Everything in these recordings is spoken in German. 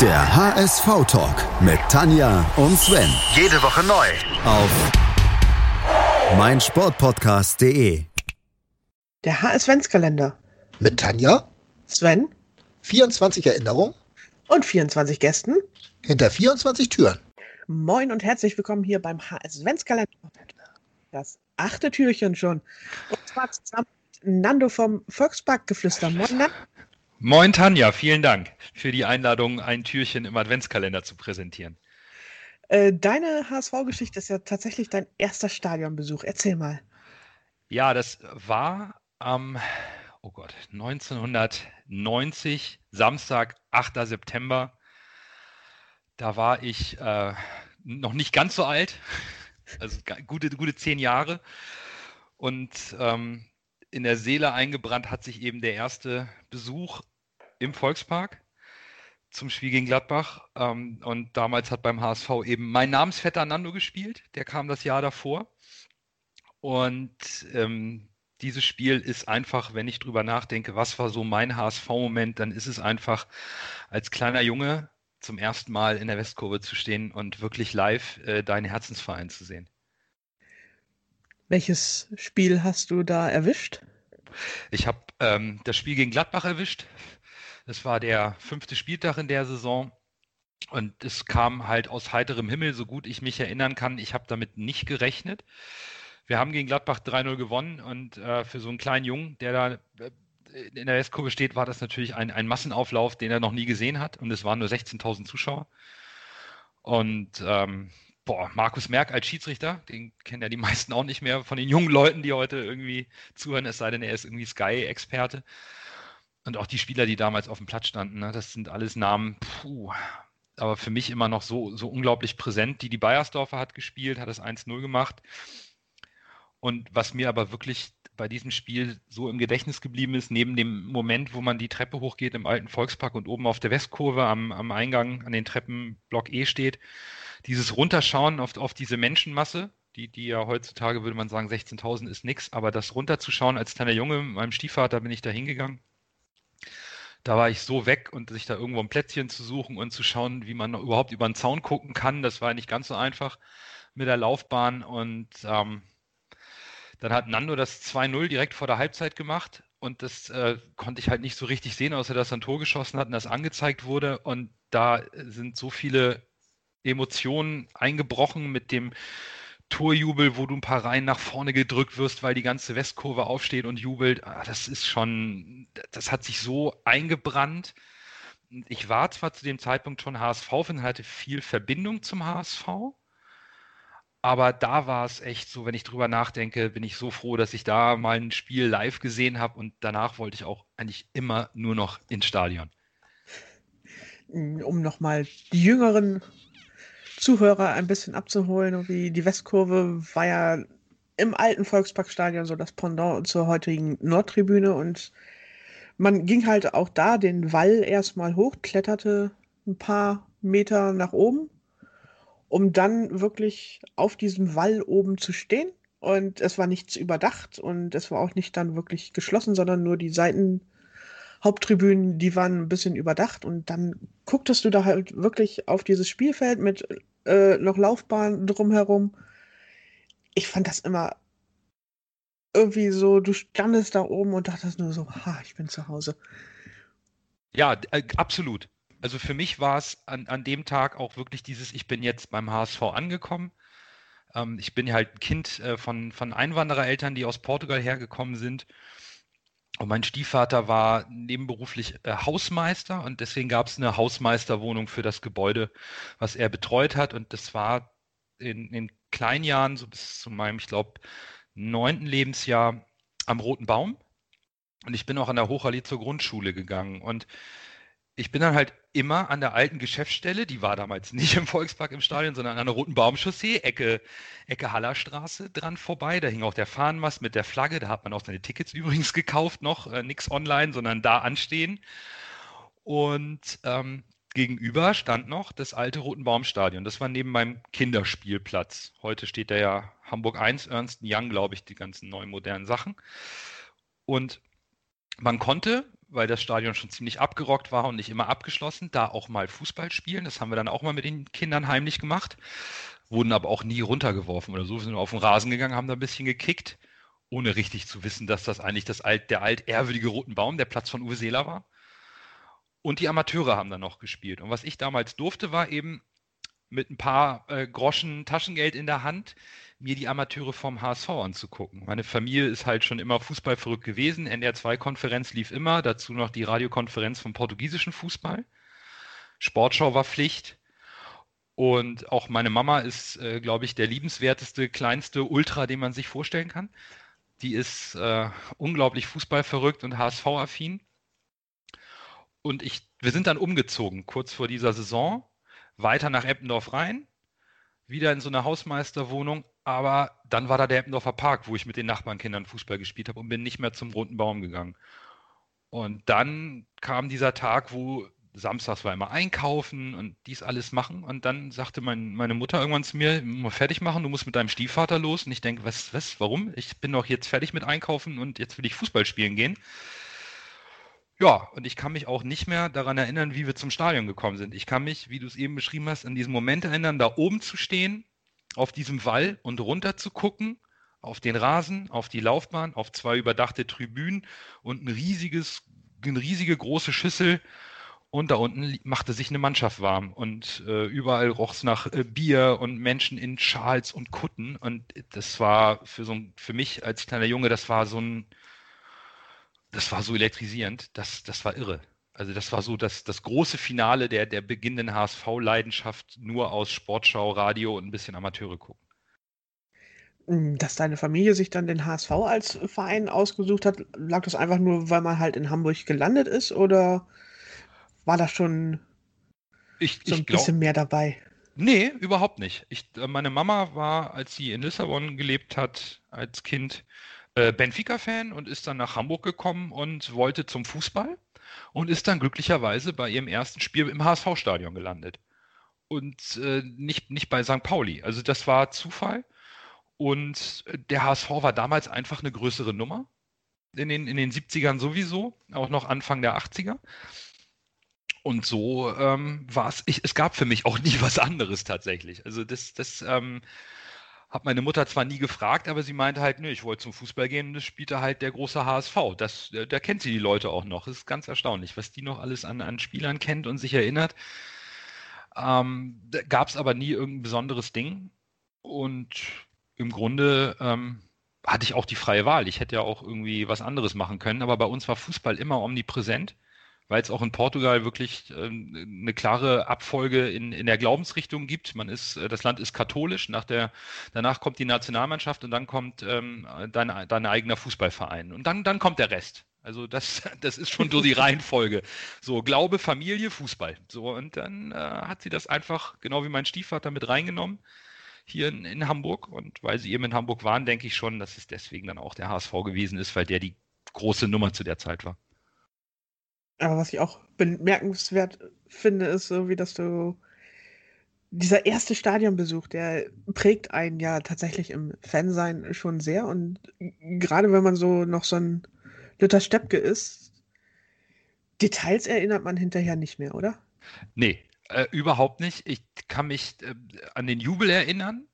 Der HSV-Talk mit Tanja und Sven. Jede Woche neu. Auf meinsportpodcast.de. Der HS-Ventskalender. Mit Tanja, Sven 24 Erinnerungen und 24 Gästen. hinter 24 Türen. Moin und herzlich willkommen hier beim HS-Ventskalender. Das achte Türchen schon. Und zwar zusammen mit Nando vom Volksparkgeflüster. Moin, Nando. Moin Tanja, vielen Dank für die Einladung, ein Türchen im Adventskalender zu präsentieren. Äh, deine HSV-Geschichte ist ja tatsächlich dein erster Stadionbesuch. Erzähl mal. Ja, das war am, oh Gott, 1990, Samstag, 8. September. Da war ich äh, noch nicht ganz so alt, also gute, gute zehn Jahre. Und ähm, in der Seele eingebrannt hat sich eben der erste Besuch im Volkspark zum Spiel gegen Gladbach. Ähm, und damals hat beim HSV eben mein Namensvetter Nando gespielt. Der kam das Jahr davor. Und ähm, dieses Spiel ist einfach, wenn ich drüber nachdenke, was war so mein HSV-Moment, dann ist es einfach als kleiner Junge zum ersten Mal in der Westkurve zu stehen und wirklich live äh, deinen Herzensverein zu sehen. Welches Spiel hast du da erwischt? Ich habe ähm, das Spiel gegen Gladbach erwischt. Das war der fünfte Spieltag in der Saison. Und es kam halt aus heiterem Himmel, so gut ich mich erinnern kann. Ich habe damit nicht gerechnet. Wir haben gegen Gladbach 3-0 gewonnen und äh, für so einen kleinen Jungen, der da äh, in der Westkurve steht, war das natürlich ein, ein Massenauflauf, den er noch nie gesehen hat. Und es waren nur 16.000 Zuschauer. Und ähm, boah, Markus Merck als Schiedsrichter, den kennen ja die meisten auch nicht mehr von den jungen Leuten, die heute irgendwie zuhören, es sei denn, er ist irgendwie Sky-Experte. Und auch die Spieler, die damals auf dem Platz standen, ne, das sind alles Namen, puh, aber für mich immer noch so, so unglaublich präsent. Die, die Bayersdorfer hat gespielt, hat es 1-0 gemacht. Und was mir aber wirklich bei diesem Spiel so im Gedächtnis geblieben ist, neben dem Moment, wo man die Treppe hochgeht im alten Volkspark und oben auf der Westkurve am, am Eingang an den Treppen Block E steht, dieses Runterschauen auf, auf diese Menschenmasse, die, die ja heutzutage würde man sagen, 16.000 ist nix, aber das runterzuschauen als kleiner Junge, meinem Stiefvater bin ich da hingegangen. Da war ich so weg und sich da irgendwo ein Plätzchen zu suchen und zu schauen, wie man überhaupt über den Zaun gucken kann, das war nicht ganz so einfach mit der Laufbahn. Und ähm, dann hat Nando das 2-0 direkt vor der Halbzeit gemacht. Und das äh, konnte ich halt nicht so richtig sehen, außer dass er ein Tor geschossen hat und das angezeigt wurde. Und da sind so viele Emotionen eingebrochen mit dem Torjubel, wo du ein paar Reihen nach vorne gedrückt wirst, weil die ganze Westkurve aufsteht und jubelt. Ah, das ist schon, das hat sich so eingebrannt. Ich war zwar zu dem Zeitpunkt schon HSV-Fan, hatte viel Verbindung zum HSV. Aber da war es echt so, wenn ich drüber nachdenke, bin ich so froh, dass ich da mal ein Spiel live gesehen habe und danach wollte ich auch eigentlich immer nur noch ins Stadion. Um nochmal die jüngeren Zuhörer ein bisschen abzuholen. Irgendwie die Westkurve war ja im alten Volksparkstadion so das Pendant zur heutigen Nordtribüne und man ging halt auch da den Wall erstmal hoch, kletterte ein paar Meter nach oben, um dann wirklich auf diesem Wall oben zu stehen. Und es war nichts überdacht und es war auch nicht dann wirklich geschlossen, sondern nur die Seitenhaupttribünen, die waren ein bisschen überdacht. Und dann gucktest du da halt wirklich auf dieses Spielfeld mit äh, noch Laufbahn drumherum. Ich fand das immer irgendwie so, du standest da oben und dachtest nur so, ha, ich bin zu Hause. Ja, äh, absolut. Also für mich war es an, an dem Tag auch wirklich dieses, ich bin jetzt beim HSV angekommen. Ähm, ich bin halt ein Kind äh, von, von Einwanderereltern, die aus Portugal hergekommen sind. Und mein Stiefvater war nebenberuflich äh, Hausmeister und deswegen gab es eine Hausmeisterwohnung für das Gebäude, was er betreut hat. Und das war in, in kleinen Jahren, so bis zu meinem, ich glaube, neunten Lebensjahr am Roten Baum. Und ich bin auch an der Hochallee zur Grundschule gegangen. Und ich bin dann halt immer an der alten Geschäftsstelle, die war damals nicht im Volkspark im Stadion, sondern an der Roten Baumchaussee, Ecke, Ecke Hallerstraße dran vorbei. Da hing auch der Fahnenmast mit der Flagge. Da hat man auch seine Tickets übrigens gekauft noch. Äh, nix online, sondern da anstehen. Und ähm, gegenüber stand noch das alte Rotenbaumstadion. Das war neben meinem Kinderspielplatz. Heute steht da ja Hamburg 1, Ernst Young, glaube ich, die ganzen neuen modernen Sachen. Und man konnte, weil das Stadion schon ziemlich abgerockt war und nicht immer abgeschlossen, da auch mal Fußball spielen. Das haben wir dann auch mal mit den Kindern heimlich gemacht, wurden aber auch nie runtergeworfen oder so. Wir sind auf den Rasen gegangen, haben da ein bisschen gekickt, ohne richtig zu wissen, dass das eigentlich das alt, der altehrwürdige Roten Baum, der Platz von Uwe Seeler war. Und die Amateure haben dann noch gespielt. Und was ich damals durfte, war eben mit ein paar äh, Groschen Taschengeld in der Hand mir die Amateure vom HSV anzugucken. Meine Familie ist halt schon immer Fußball verrückt gewesen. NDR2-Konferenz lief immer, dazu noch die Radiokonferenz vom portugiesischen Fußball. Sportschau war Pflicht. Und auch meine Mama ist, äh, glaube ich, der liebenswerteste, kleinste Ultra, den man sich vorstellen kann. Die ist äh, unglaublich fußballverrückt und HSV-affin. Und ich, wir sind dann umgezogen, kurz vor dieser Saison, weiter nach Eppendorf rein, wieder in so eine Hausmeisterwohnung, aber dann war da der Eppendorfer Park, wo ich mit den Nachbarnkindern Fußball gespielt habe und bin nicht mehr zum Runden Baum gegangen. Und dann kam dieser Tag, wo samstags war immer einkaufen und dies alles machen. Und dann sagte mein, meine Mutter irgendwann zu mir, fertig machen, du musst mit deinem Stiefvater los. Und ich denke, was, was, warum? Ich bin doch jetzt fertig mit einkaufen und jetzt will ich Fußball spielen gehen. Ja, und ich kann mich auch nicht mehr daran erinnern, wie wir zum Stadion gekommen sind. Ich kann mich, wie du es eben beschrieben hast, an diesen Moment erinnern, da oben zu stehen, auf diesem Wall und runter zu gucken, auf den Rasen, auf die Laufbahn, auf zwei überdachte Tribünen und ein riesiges, eine riesige große Schüssel. Und da unten machte sich eine Mannschaft warm und äh, überall roch es nach äh, Bier und Menschen in Schals und Kutten. Und das war für so ein, für mich als kleiner Junge, das war so ein, das war so elektrisierend, das, das war irre. Also das war so das, das große Finale der, der beginnenden HSV-Leidenschaft, nur aus Sportschau, Radio und ein bisschen Amateure gucken. Hm, dass deine Familie sich dann den HSV als Verein ausgesucht hat, lag das einfach nur, weil man halt in Hamburg gelandet ist oder war da schon ich, so ein ich glaub, bisschen mehr dabei? Nee, überhaupt nicht. Ich, äh, meine Mama war, als sie in Lissabon gelebt hat, als Kind, äh, Benfica-Fan und ist dann nach Hamburg gekommen und wollte zum Fußball und ist dann glücklicherweise bei ihrem ersten Spiel im HSV-Stadion gelandet. Und äh, nicht, nicht bei St. Pauli. Also das war Zufall. Und der HSV war damals einfach eine größere Nummer. In den, in den 70ern sowieso, auch noch Anfang der 80er. Und so ähm, war es, es gab für mich auch nie was anderes tatsächlich. Also das, das ähm, hat meine Mutter zwar nie gefragt, aber sie meinte halt, nö, ich wollte zum Fußball gehen und das spielte halt der große HSV. Das, äh, da kennt sie die Leute auch noch. Das ist ganz erstaunlich, was die noch alles an, an Spielern kennt und sich erinnert. Ähm, Gab es aber nie irgendein besonderes Ding. Und im Grunde ähm, hatte ich auch die freie Wahl. Ich hätte ja auch irgendwie was anderes machen können, aber bei uns war Fußball immer omnipräsent weil es auch in Portugal wirklich äh, eine klare Abfolge in, in der Glaubensrichtung gibt. Man ist, äh, das Land ist katholisch, nach der, danach kommt die Nationalmannschaft und dann kommt ähm, dein, dein eigener Fußballverein. Und dann, dann kommt der Rest. Also das, das ist schon so die Reihenfolge. So, Glaube, Familie, Fußball. So, und dann äh, hat sie das einfach, genau wie mein Stiefvater, mit reingenommen hier in, in Hamburg. Und weil sie eben in Hamburg waren, denke ich schon, dass es deswegen dann auch der HSV gewesen ist, weil der die große Nummer zu der Zeit war. Aber was ich auch bemerkenswert finde, ist so, wie dass du dieser erste Stadionbesuch, der prägt einen ja tatsächlich im Fansein schon sehr. Und gerade wenn man so noch so ein Luther Steppke ist, Details erinnert man hinterher nicht mehr, oder? Nee, äh, überhaupt nicht. Ich kann mich äh, an den Jubel erinnern,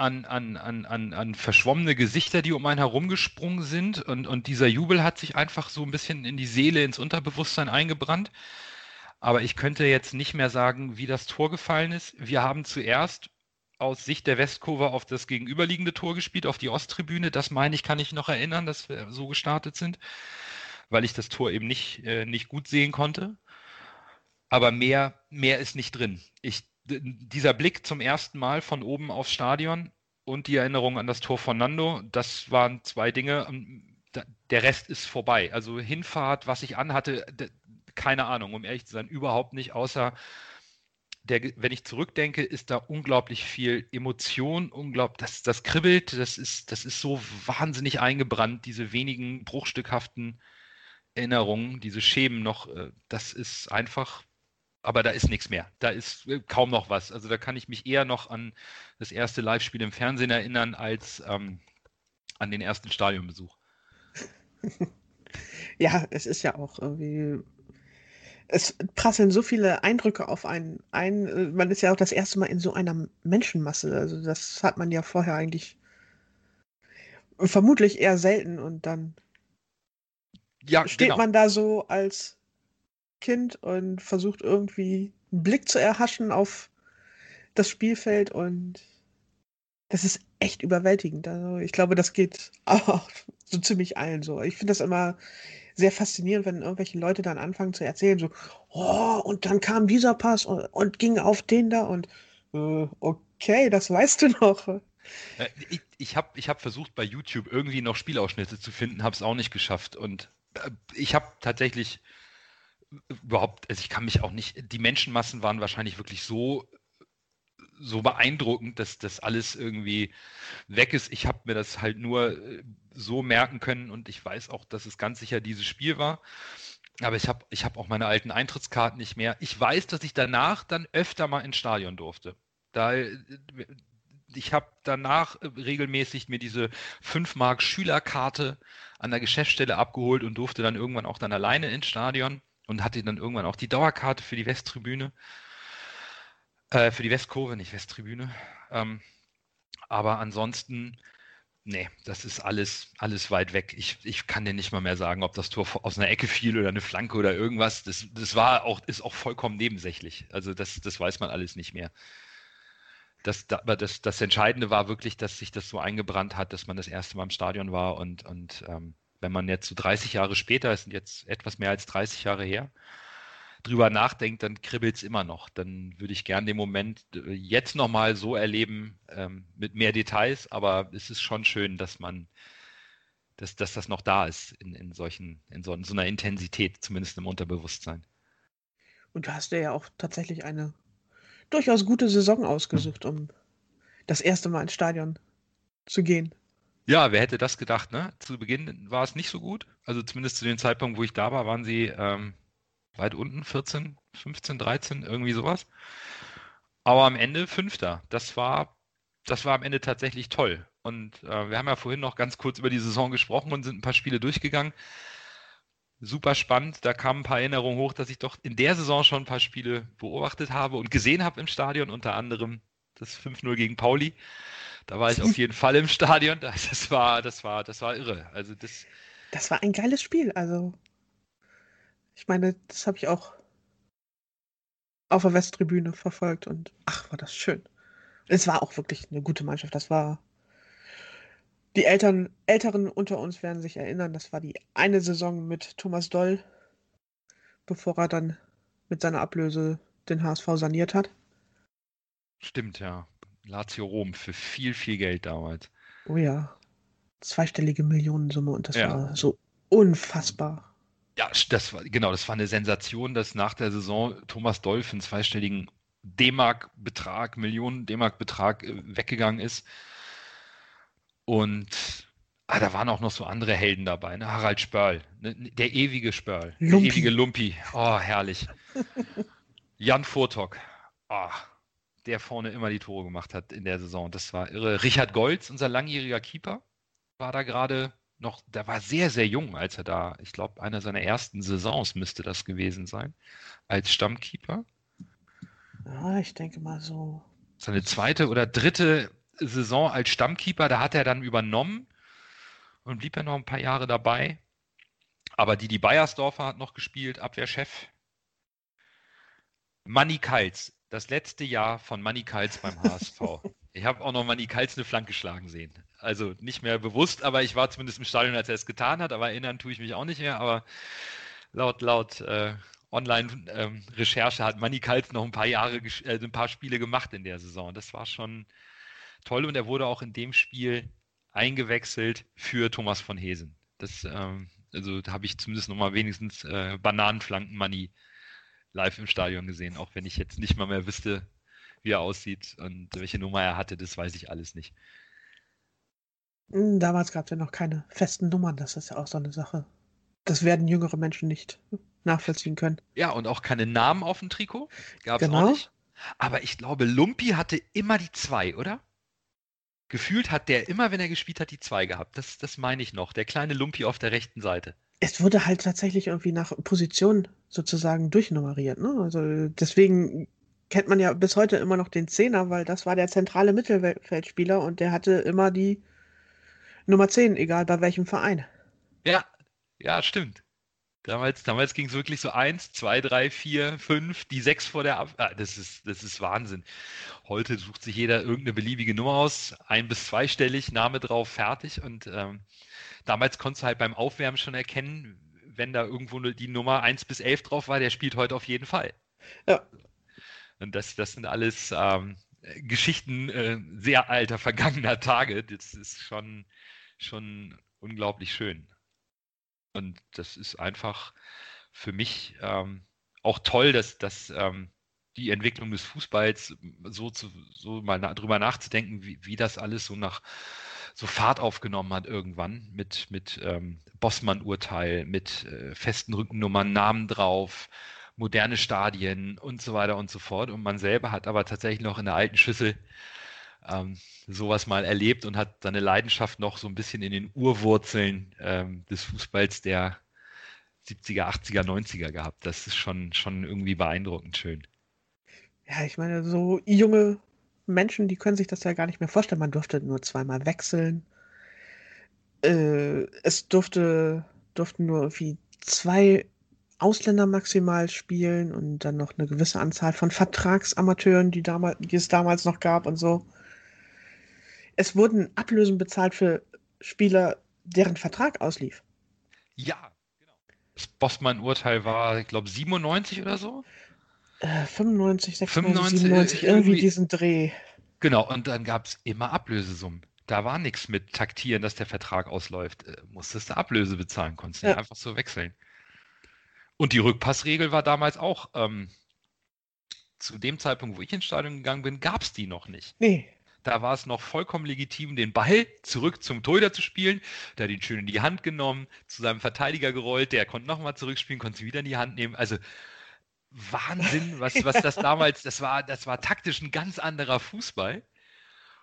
an, an, an, an, an verschwommene Gesichter, die um einen herumgesprungen sind. Und, und dieser Jubel hat sich einfach so ein bisschen in die Seele, ins Unterbewusstsein eingebrannt. Aber ich könnte jetzt nicht mehr sagen, wie das Tor gefallen ist. Wir haben zuerst aus Sicht der Westkurve auf das gegenüberliegende Tor gespielt, auf die Osttribüne. Das meine ich, kann ich noch erinnern, dass wir so gestartet sind, weil ich das Tor eben nicht, äh, nicht gut sehen konnte. Aber mehr, mehr ist nicht drin. Ich dieser Blick zum ersten Mal von oben aufs Stadion und die Erinnerung an das Tor von Nando, das waren zwei Dinge. Ähm, der Rest ist vorbei. Also Hinfahrt, was ich anhatte, keine Ahnung, um ehrlich zu sein, überhaupt nicht, außer der, wenn ich zurückdenke, ist da unglaublich viel Emotion, unglaublich, das, das kribbelt, das ist, das ist so wahnsinnig eingebrannt, diese wenigen bruchstückhaften Erinnerungen, diese Schemen noch, äh, das ist einfach aber da ist nichts mehr. Da ist äh, kaum noch was. Also da kann ich mich eher noch an das erste Live-Spiel im Fernsehen erinnern, als ähm, an den ersten Stadionbesuch. Ja, es ist ja auch irgendwie. Es prasseln so viele Eindrücke auf einen ein. Man ist ja auch das erste Mal in so einer Menschenmasse. Also das hat man ja vorher eigentlich vermutlich eher selten und dann Ja, steht genau. man da so als Kind und versucht irgendwie einen Blick zu erhaschen auf das Spielfeld und das ist echt überwältigend. Also ich glaube, das geht auch so ziemlich allen so. Ich finde das immer sehr faszinierend, wenn irgendwelche Leute dann anfangen zu erzählen, so, oh, und dann kam dieser Pass und, und ging auf den da und äh, okay, das weißt du noch. Äh, Ich, ich habe ich hab versucht, bei YouTube irgendwie noch Spielausschnitte zu finden, habe es auch nicht geschafft. Und äh, ich habe tatsächlich überhaupt, also ich kann mich auch nicht, die Menschenmassen waren wahrscheinlich wirklich so, so beeindruckend, dass das alles irgendwie weg ist. Ich habe mir das halt nur äh, so merken können und ich weiß auch, dass es ganz sicher dieses Spiel war. Aber ich habe ich hab auch meine alten Eintrittskarten nicht mehr. Ich weiß, dass ich danach dann öfter mal ins Stadion durfte. Da, äh, ich habe danach äh, regelmäßig mir diese 5 Mark Schülerkarte an der Geschäftsstelle abgeholt und durfte dann irgendwann auch dann alleine ins Stadion und hatte dann irgendwann auch die Dauerkarte für die Westtribüne. Äh, für die Westkurve, nicht Westtribüne. Ähm, aber ansonsten, nee, das ist alles, alles weit weg. Ich, ich kann dir nicht mal mehr sagen, ob das Tor aus einer Ecke fiel oder eine Flanke oder irgendwas. Das, das war auch, ist auch vollkommen nebensächlich. Also das, das weiß man alles nicht mehr. Das, das, das Entscheidende war wirklich, dass sich das so eingebrannt hat, dass man das erste Mal im Stadion war. Und, und ähm, wenn man jetzt so 30 Jahre später, es sind jetzt etwas mehr als 30 Jahre her, drüber nachdenkt, dann kribbelt es immer noch. Dann würde ich gern den Moment äh, jetzt nochmal so erleben, ähm, mit mehr Details, aber es ist schon schön, dass man, dass, dass das noch da ist in, in solchen, in so, in so einer Intensität, zumindest im Unterbewusstsein. Und du hast dir ja auch tatsächlich eine durchaus gute Saison ausgesucht, um das erste Mal ins Stadion zu gehen. Ja, wer hätte das gedacht, ne? Zu Beginn war es nicht so gut. Also zumindest zu dem Zeitpunkt, wo ich da war, waren sie ähm, weit unten, 14, 15, 13, irgendwie sowas. Aber am Ende Fünfter. Das war, das war am Ende tatsächlich toll. Und äh, wir haben ja vorhin noch ganz kurz über die Saison gesprochen und sind ein paar Spiele durchgegangen. Super spannend. Da kamen ein paar Erinnerungen hoch, dass ich doch in der Saison schon ein paar Spiele beobachtet habe und gesehen habe im Stadion, unter anderem das 5-0 gegen Pauli. Da war ich auf jeden Fall im Stadion. Das, war, das war, das war irre. Also das, Das war ein geiles Spiel. Also, ich meine, das habe ich auch auf der Westtribüne verfolgt und ach, war das schön. Es war auch wirklich eine gute Mannschaft. Das war. Die Eltern, Älteren unter uns werden sich erinnern, das war die eine Saison mit Thomas Doll, bevor er dann mit seiner Ablöse den HSV saniert hat. stimmt, ja. Lazio Rom für viel, viel Geld damals. Oh ja. Zweistellige Millionensumme und das Ja. war so unfassbar. Ja, das war, genau, das war eine Sensation, dass nach der Saison Thomas für einen zweistelligen D-Mark-Betrag, Millionen D-Mark-Betrag äh, weggegangen ist. Und ah, da waren auch noch so andere Helden dabei, ne? Harald Spörl, ne? der ewige Spörl, der Lumpi. ewige Lumpi. Oh, herrlich. Jan Furtok, ah, der vorne immer die Tore gemacht hat in der Saison. Das war irre. Richard Golz, unser langjähriger Keeper, war da gerade noch, der war sehr, sehr jung, als er da, ich glaube, einer seiner ersten Saisons müsste das gewesen sein, als Stammkeeper. Ja, ich denke mal so. Seine zweite oder dritte Saison als Stammkeeper, da hat er dann übernommen und blieb ja noch ein paar Jahre dabei. Aber Didi Beiersdorfer hat noch gespielt, Abwehrchef. Manny Kals, das letzte Jahr von Manny Kals beim HSV. ich habe auch noch Manny Kals eine Flanke schlagen sehen. Also nicht mehr bewusst, aber ich war zumindest im Stadion, als er es getan hat. Aber erinnern tue ich mich auch nicht mehr. Aber laut, laut äh, Online-Recherche hat Manny Kals noch ein paar Jahre, äh, ein paar Spiele gemacht in der Saison. Das war schon toll und er wurde auch in dem Spiel eingewechselt für Thomas von Hesen. Das, ähm, also da habe ich zumindest nochmal wenigstens äh, Bananenflanken Money live im Stadion gesehen, auch wenn ich jetzt nicht mal mehr wüsste, wie er aussieht und welche Nummer er hatte, das weiß ich alles nicht. Hm, Damals gab es ja noch keine festen Nummern, das ist ja auch so eine Sache. Das werden jüngere Menschen nicht nachvollziehen können. Ja, und auch keine Namen auf dem Trikot. Gab es Genau. auch nicht. Aber ich glaube, Lumpi hatte immer die zwei, oder? Gefühlt hat der immer, wenn er gespielt hat, die zwei gehabt. Das, das meine ich noch. Der kleine Lumpi auf der rechten Seite. Es wurde halt tatsächlich irgendwie nach Position sozusagen durchnummeriert. Ne? Also deswegen kennt man ja bis heute immer noch den Zehner, weil das war der zentrale Mittelfeldspieler und der hatte immer die Nummer 10, egal bei welchem Verein. Ja, ja, stimmt. Damals, damals ging es wirklich so eins, zwei, drei, vier, fünf, die sechs vor der Ab. Ah, das ist, das ist Wahnsinn. Heute sucht sich jeder irgendeine beliebige Nummer aus, ein- bis zweistellig, Name drauf, fertig. Und ähm, damals konntest du halt beim Aufwärmen schon erkennen, wenn da irgendwo die Nummer 1 bis 11 drauf war, der spielt heute auf jeden Fall. Ja. Und das, das sind alles ähm, Geschichten äh, sehr alter, vergangener Tage. Das ist schon, schon unglaublich schön. Und das ist einfach für mich ähm, auch toll, dass, dass ähm, die Entwicklung des Fußballs so, zu, so mal na, drüber nachzudenken, wie, wie das alles so nach so Fahrt aufgenommen hat irgendwann mit, mit ähm, Bossmann-Urteil, mit äh, festen Rückennummern, Namen drauf, moderne Stadien und so weiter und so fort. Und man selber hat aber tatsächlich noch in der alten Schüssel ähm, sowas mal erlebt und hat seine Leidenschaft noch so ein bisschen in den Urwurzeln ähm, des Fußballs der 70er, 80er, 90er gehabt. Das ist schon, schon irgendwie beeindruckend schön. Ja, ich meine, so junge Menschen, die können sich das ja gar nicht mehr vorstellen. Man durfte nur zweimal wechseln. Äh, es durfte, durften nur irgendwie zwei Ausländer maximal spielen und dann noch eine gewisse Anzahl von Vertragsamateuren, die, damals, die es damals noch gab und so. Es wurden Ablösen bezahlt für Spieler, deren Vertrag auslief. Ja, genau. Das Bossmann-Urteil war, ich glaube, 97 oder so. Äh, 95, 96, 95, 97, irgendwie, irgendwie diesen Dreh. Genau, und dann gab es immer Ablösesummen. Da war nichts mit taktieren, dass der Vertrag ausläuft. Äh, musstest du Ablöse bezahlen, konntest ja. nicht einfach so wechseln. Und die Rückpassregel war damals auch, ähm, zu dem Zeitpunkt, wo ich ins Stadion gegangen bin, gab es die noch nicht. Nee. Da war es noch vollkommen legitim, den Ball zurück zum Torhüter zu spielen. Der hat ihn schön in die Hand genommen, zu seinem Verteidiger gerollt, der konnte nochmal zurückspielen, konnte sie wieder in die Hand nehmen. Also Wahnsinn, was, was das damals, das war, das war taktisch ein ganz anderer Fußball.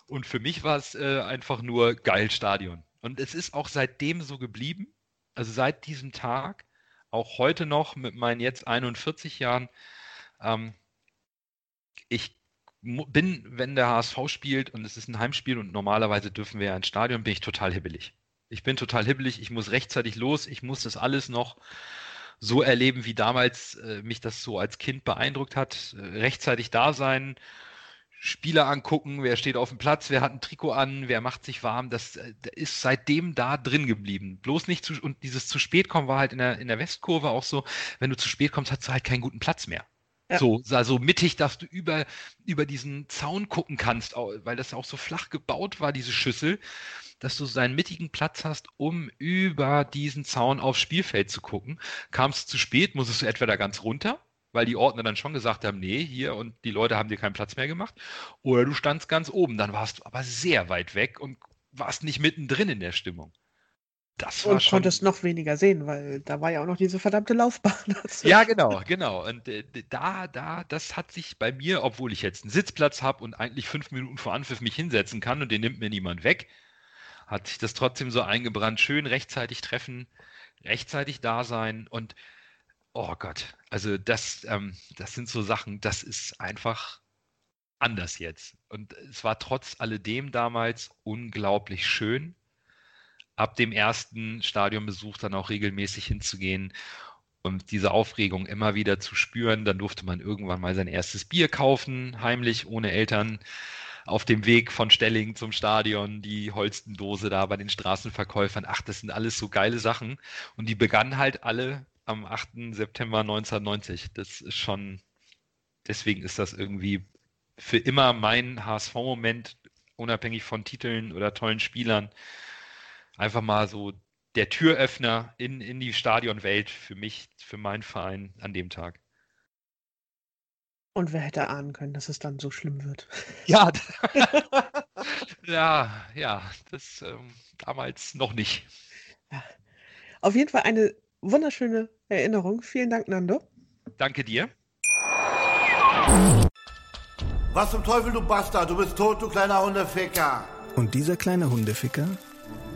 Und für mich war es äh, einfach nur geil Stadion. Und es ist auch seitdem so geblieben. Also seit diesem Tag auch heute noch mit meinen jetzt 41 Jahren, ähm, ich bin, wenn der HSV spielt und es ist ein Heimspiel und normalerweise dürfen wir ja ins Stadion, bin ich total hibbelig. Ich bin total hibbelig, ich muss rechtzeitig los, ich muss das alles noch so erleben, wie damals äh, mich das so als Kind beeindruckt hat. Äh, rechtzeitig da sein, Spieler angucken, wer steht auf dem Platz, wer hat ein Trikot an, wer macht sich warm, das, äh, ist seitdem da drin geblieben. Bloß nicht zu, und dieses zu spät kommen war halt in der, in der Westkurve auch so, wenn du zu spät kommst, hast du halt keinen guten Platz mehr. Ja. So, also mittig, dass du über, über diesen Zaun gucken kannst, weil das auch so flach gebaut war, diese Schüssel, dass du seinen mittigen Platz hast, um über diesen Zaun aufs Spielfeld zu gucken. Kamst zu spät, musstest du etwa da ganz runter, weil die Ordner dann schon gesagt haben, nee, hier und die Leute haben dir keinen Platz mehr gemacht. Oder du standst ganz oben, dann warst du aber sehr weit weg und warst nicht mittendrin in der Stimmung. Das war und schon... konntest noch weniger sehen, weil da war ja auch noch diese verdammte Laufbahn. ja, genau, genau. Und äh, da, da, das hat sich bei mir, obwohl ich jetzt einen Sitzplatz habe und eigentlich fünf Minuten vor Anpfiff mich hinsetzen kann und den nimmt mir niemand weg, hat sich das trotzdem so eingebrannt. Schön rechtzeitig treffen, rechtzeitig da sein und oh Gott, also das, ähm, das sind so Sachen, das ist einfach anders jetzt. Und es war trotz alledem damals unglaublich schön, ab dem ersten Stadionbesuch dann auch regelmäßig hinzugehen und diese Aufregung immer wieder zu spüren. Dann durfte man irgendwann mal sein erstes Bier kaufen, heimlich, ohne Eltern. Auf dem Weg von Stelling zum Stadion, die Holstendose da bei den Straßenverkäufern. Ach, das sind alles so geile Sachen. Und die begannen halt alle am 8. September 1990. Das ist schon, deswegen ist das irgendwie für immer mein HSV-Moment, unabhängig von Titeln oder tollen Spielern. Einfach mal so der Türöffner in, in die Stadionwelt für mich, für meinen Verein an dem Tag. Und wer hätte ahnen können, dass es dann so schlimm wird? Ja, ja, ja, das ähm, damals noch nicht. Ja. Auf jeden Fall eine wunderschöne Erinnerung. Vielen Dank, Nando. Danke dir. Was zum Teufel, du Bastard? Du bist tot, du kleiner Hundeficker. Und dieser kleine Hundeficker,